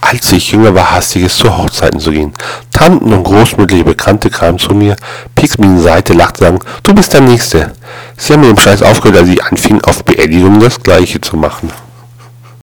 Als ich jünger war, hasste ich es zu Hochzeiten zu gehen. Tanten und großmütterliche Bekannte kamen zu mir, pieksten mir in die Seite, lachten sagen, du bist der Nächste. Sie haben mit dem Scheiß aufgehört, als ich anfing, auf Beerdigungen das Gleiche zu machen.